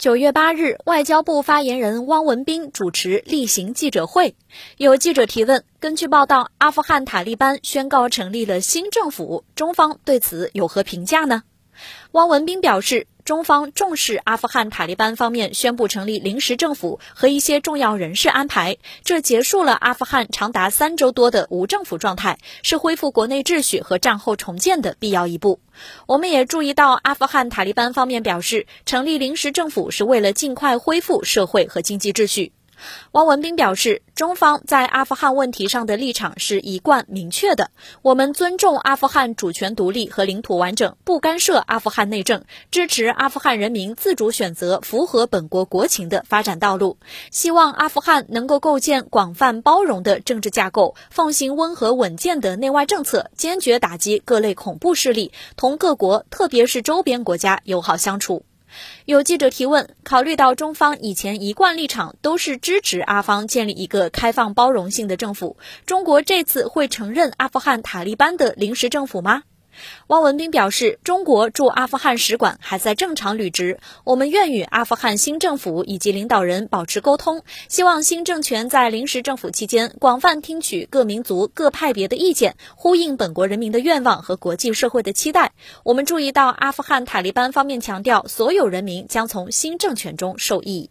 九月八日，外交部发言人汪文斌主持例行记者会，有记者提问：根据报道，阿富汗塔利班宣告成立了新政府，中方对此有何评价呢？汪文斌表示。中方重视阿富汗塔利班方面宣布成立临时政府和一些重要人事安排，这结束了阿富汗长达三周多的无政府状态，是恢复国内秩序和战后重建的必要一步。我们也注意到，阿富汗塔利班方面表示，成立临时政府是为了尽快恢复社会和经济秩序。汪文斌表示，中方在阿富汗问题上的立场是一贯明确的。我们尊重阿富汗主权独立和领土完整，不干涉阿富汗内政，支持阿富汗人民自主选择符合本国国情的发展道路。希望阿富汗能够构建广泛包容的政治架构，奉行温和稳健的内外政策，坚决打击各类恐怖势力，同各国，特别是周边国家友好相处。有记者提问：考虑到中方以前一贯立场都是支持阿方建立一个开放包容性的政府，中国这次会承认阿富汗塔利班的临时政府吗？汪文斌表示，中国驻阿富汗使馆还在正常履职，我们愿与阿富汗新政府以及领导人保持沟通，希望新政权在临时政府期间广泛听取各民族各派别的意见，呼应本国人民的愿望和国际社会的期待。我们注意到，阿富汗塔利班方面强调，所有人民将从新政权中受益。